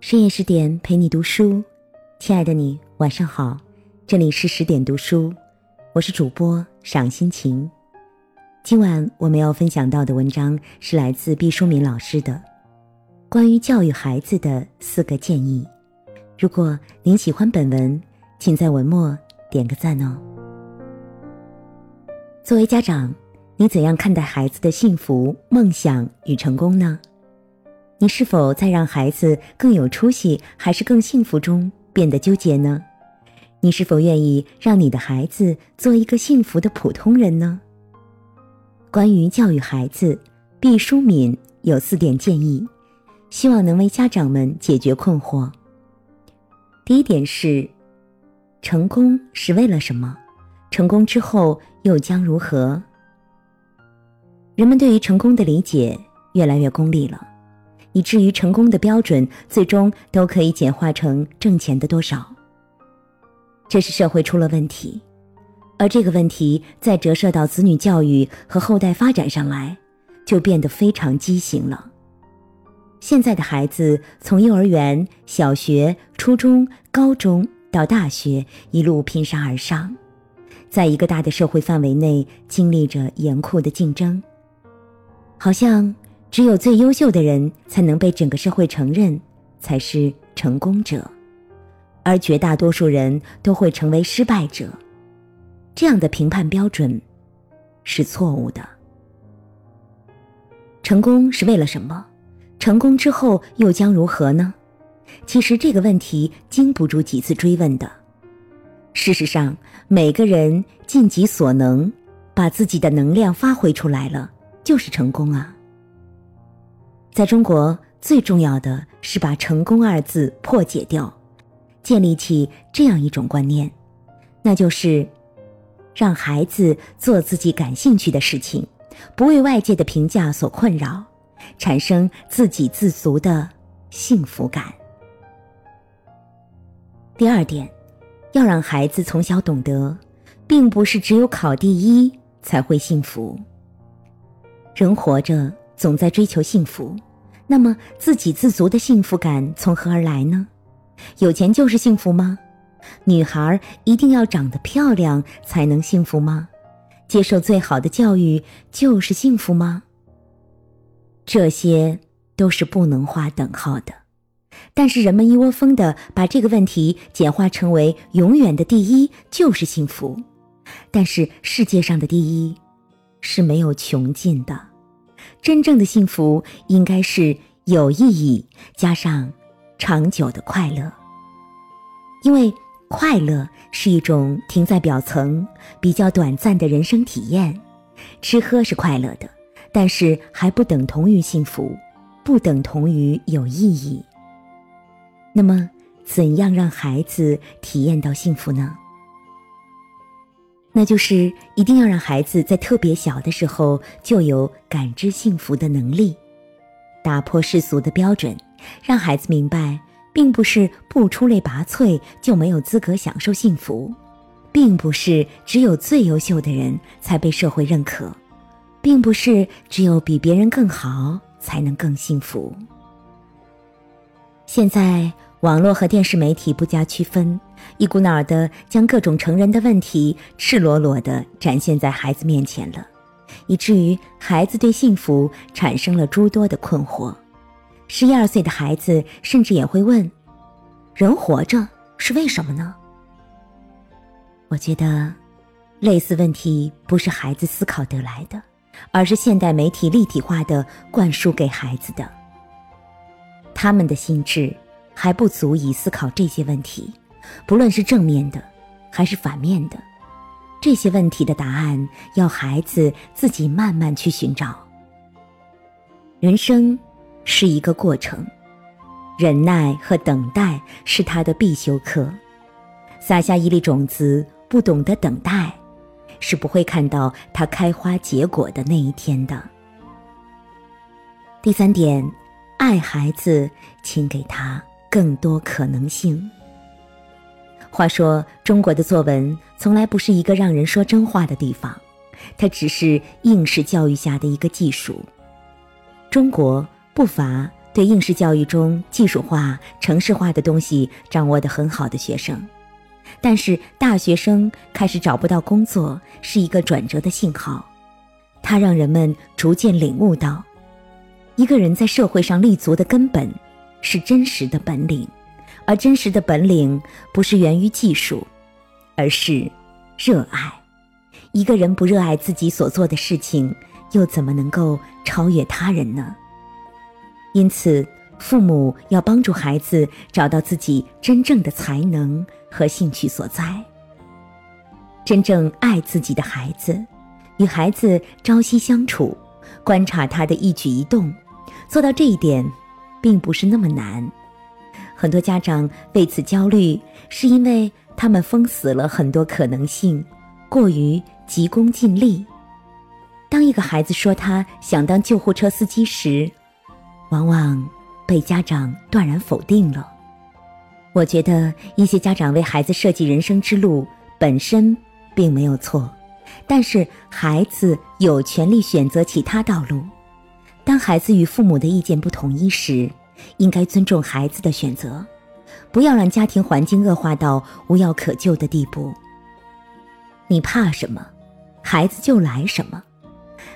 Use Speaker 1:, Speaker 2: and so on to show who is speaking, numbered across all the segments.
Speaker 1: 深夜十点陪你读书，亲爱的你晚上好，这里是十点读书，我是主播赏心情。今晚我们要分享到的文章是来自毕淑敏老师的《关于教育孩子的四个建议》。如果您喜欢本文，请在文末点个赞哦。作为家长，你怎样看待孩子的幸福、梦想与成功呢？你是否在让孩子更有出息还是更幸福中变得纠结呢？你是否愿意让你的孩子做一个幸福的普通人呢？关于教育孩子，毕淑敏有四点建议，希望能为家长们解决困惑。第一点是：成功是为了什么？成功之后又将如何？人们对于成功的理解越来越功利了。以至于成功的标准最终都可以简化成挣钱的多少。这是社会出了问题，而这个问题再折射到子女教育和后代发展上来，就变得非常畸形了。现在的孩子从幼儿园、小学、初中、高中到大学一路拼杀而上，在一个大的社会范围内经历着严酷的竞争，好像。只有最优秀的人才能被整个社会承认，才是成功者，而绝大多数人都会成为失败者。这样的评判标准是错误的。成功是为了什么？成功之后又将如何呢？其实这个问题经不住几次追问的。事实上，每个人尽己所能，把自己的能量发挥出来了，就是成功啊。在中国，最重要的是把“成功”二字破解掉，建立起这样一种观念，那就是让孩子做自己感兴趣的事情，不为外界的评价所困扰，产生自给自足的幸福感。第二点，要让孩子从小懂得，并不是只有考第一才会幸福。人活着。总在追求幸福，那么自给自足的幸福感从何而来呢？有钱就是幸福吗？女孩一定要长得漂亮才能幸福吗？接受最好的教育就是幸福吗？这些都是不能划等号的。但是人们一窝蜂的把这个问题简化成为永远的第一就是幸福，但是世界上的第一是没有穷尽的。真正的幸福应该是有意义加上长久的快乐，因为快乐是一种停在表层、比较短暂的人生体验。吃喝是快乐的，但是还不等同于幸福，不等同于有意义。那么，怎样让孩子体验到幸福呢？那就是一定要让孩子在特别小的时候就有感知幸福的能力，打破世俗的标准，让孩子明白，并不是不出类拔萃就没有资格享受幸福，并不是只有最优秀的人才被社会认可，并不是只有比别人更好才能更幸福。现在。网络和电视媒体不加区分，一股脑儿的将各种成人的问题赤裸裸的展现在孩子面前了，以至于孩子对幸福产生了诸多的困惑。十一二岁的孩子甚至也会问：“人活着是为什么呢？”我觉得，类似问题不是孩子思考得来的，而是现代媒体立体化的灌输给孩子的。他们的心智。还不足以思考这些问题，不论是正面的，还是反面的，这些问题的答案要孩子自己慢慢去寻找。人生是一个过程，忍耐和等待是他的必修课。撒下一粒种子，不懂得等待，是不会看到它开花结果的那一天的。第三点，爱孩子，请给他。更多可能性。话说，中国的作文从来不是一个让人说真话的地方，它只是应试教育下的一个技术。中国不乏对应试教育中技术化、程式化的东西掌握得很好的学生，但是大学生开始找不到工作是一个转折的信号，它让人们逐渐领悟到，一个人在社会上立足的根本是真实的本领，而真实的本领不是源于技术，而是热爱。一个人不热爱自己所做的事情，又怎么能够超越他人呢？因此，父母要帮助孩子找到自己真正的才能和兴趣所在。真正爱自己的孩子，与孩子朝夕相处，观察他的一举一动，做到这一点，并不是那么难。很多家长为此焦虑，是因为他们封死了很多可能性，过于急功近利。当一个孩子说他想当救护车司机时，往往被家长断然否定了。我觉得一些家长为孩子设计人生之路本身并没有错，但是孩子有权利选择其他道路。当孩子与父母的意见不统一时，应该尊重孩子的选择，不要让家庭环境恶化到无药可救的地步。你怕什么，孩子就来什么。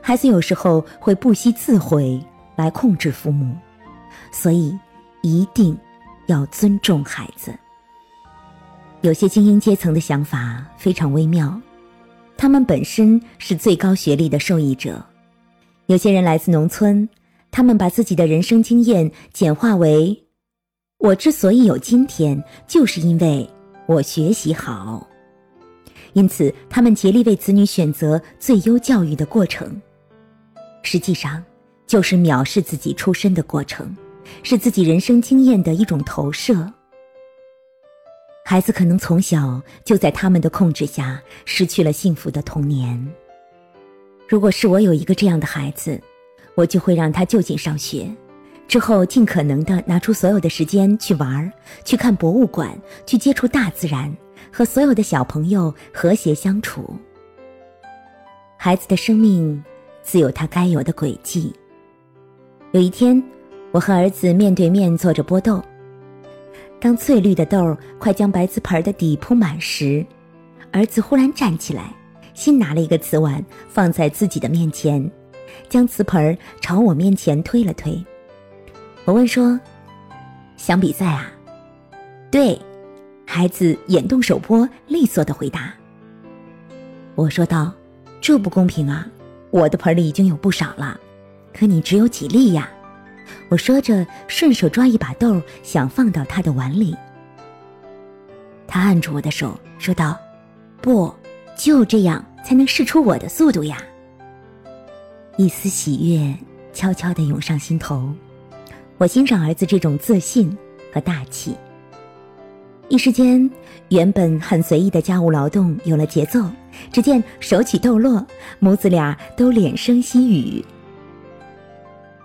Speaker 1: 孩子有时候会不惜自毁。来控制父母，所以一定要尊重孩子。有些精英阶层的想法非常微妙，他们本身是最高学历的受益者；有些人来自农村，他们把自己的人生经验简化为：我之所以有今天，就是因为我学习好。因此，他们竭力为子女选择最优教育的过程。实际上，就是藐视自己出身的过程，是自己人生经验的一种投射。孩子可能从小就在他们的控制下失去了幸福的童年。如果是我有一个这样的孩子，我就会让他就近上学，之后尽可能的拿出所有的时间去玩去看博物馆，去接触大自然，和所有的小朋友和谐相处。孩子的生命自有他该有的轨迹。有一天，我和儿子面对面坐着剥豆。当翠绿的豆快将白瓷盆的底铺满时，儿子忽然站起来，新拿了一个瓷碗放在自己的面前，将瓷盆朝我面前推了推。我问说：“想比赛啊？”“对。”孩子眼动手剥，利索的回答。我说道：“这不公平啊！我的盆里已经有不少了。”可你只有几粒呀？我说着，顺手抓一把豆，想放到他的碗里。他按住我的手，说道：“不，就这样才能试出我的速度呀。”一丝喜悦悄悄地涌上心头，我欣赏儿子这种自信和大气。一时间，原本很随意的家务劳动有了节奏。只见手起豆落，母子俩都脸生喜语。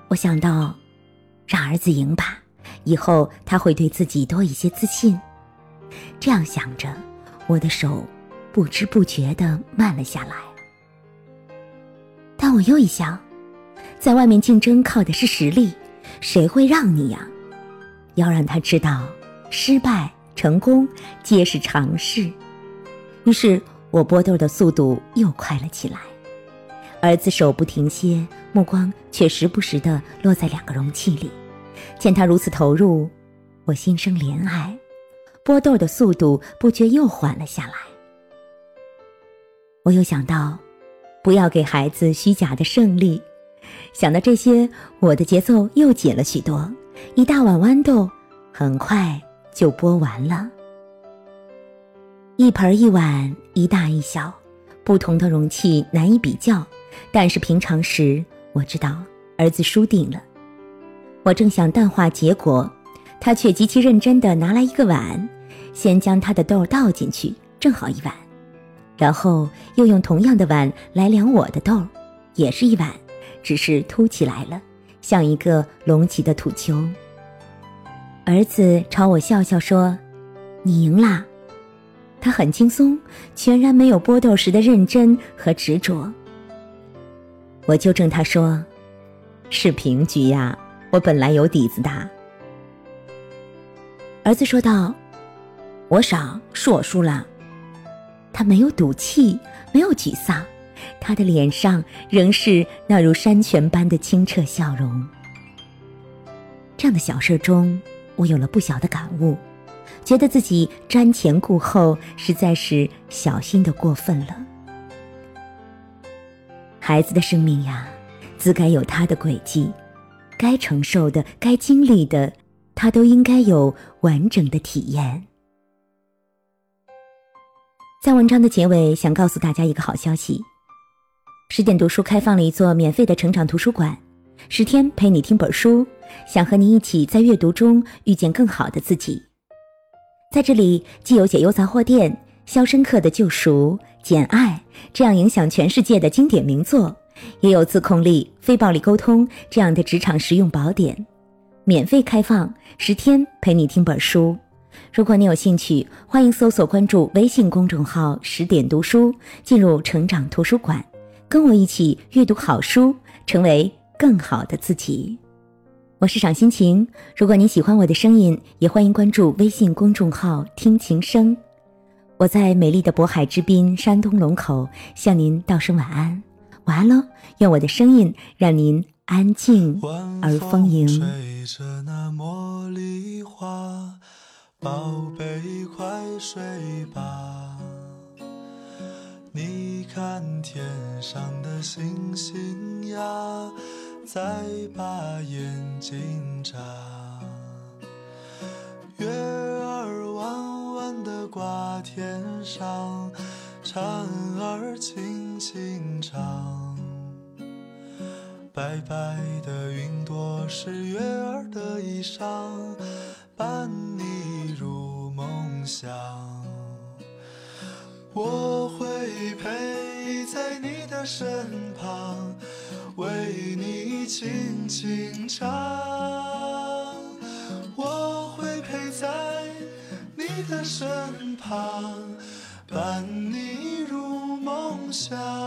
Speaker 1: 我想到，让儿子赢吧，以后他会对自己多一些自信。这样想着，我的手不知不觉的慢了下来。但我又一想，在外面竞争靠的是实力，谁会让你呀？要让他知道，失败、成功皆是常事。于是我剥豆的速度又快了起来。儿子手不停歇，目光却时不时地落在两个容器里。见他如此投入，我心生怜爱，剥豆的速度不觉又缓了下来。我又想到，不要给孩子虚假的胜利。想到这些，我的节奏又紧了许多。一大碗豌豆很快就剥完了，一盆一碗，一大一小，不同的容器难以比较。但是平常时，我知道儿子输定了。我正想淡化结果，他却极其认真地拿来一个碗，先将他的豆倒进去，正好一碗，然后又用同样的碗来量我的豆，也是一碗，只是凸起来了，像一个隆起的土丘。儿子朝我笑笑说：“你赢啦。”他很轻松，全然没有剥豆时的认真和执着。我纠正他说：“是平局呀，
Speaker 2: 我本来有底子的。”儿子说道：“我傻，是我输了。”他没有赌气，没有沮丧，他的脸上仍是那如山泉般的清澈笑容。这样的小事中，我有了不小的感悟，觉得自己瞻前顾后，实在是小心的过分了。孩子的生命呀，自该有他的轨迹，该承受的、该经历的，他都应该有完整的体验。在文章的结尾，想告诉大家一个好消息：十点读书开放了一座免费的成长图书馆，十天陪你听本书，想和你一起在阅读中遇见更好的自己。在这里，既有解忧杂货店、肖申克的救赎、简爱这样影响全世界的经典名作，也有自控力、非暴力沟通这样的职场实用宝典，免费开放，十天陪你听本书。如果你有兴趣，欢迎搜索关注微信公众号“十点读书”，进入成长图书馆，跟我一起阅读好书，成为更好的自己。我是赏心情，如果您喜欢我的声音，也欢迎关注微信公众号“听琴声”。我在美丽的渤海之滨山东龙口向您道声晚安，晚安喽！愿我的声音让您安静而丰盈。宝贝，快睡吧。你看天上的星星呀，再把眼睛眨。月儿弯弯的挂天上，蝉儿轻轻唱。白白的云朵是月儿的衣裳，伴想。我会陪在你的身旁，为你轻轻唱。我会陪在你的身旁，伴你入梦乡。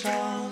Speaker 2: 上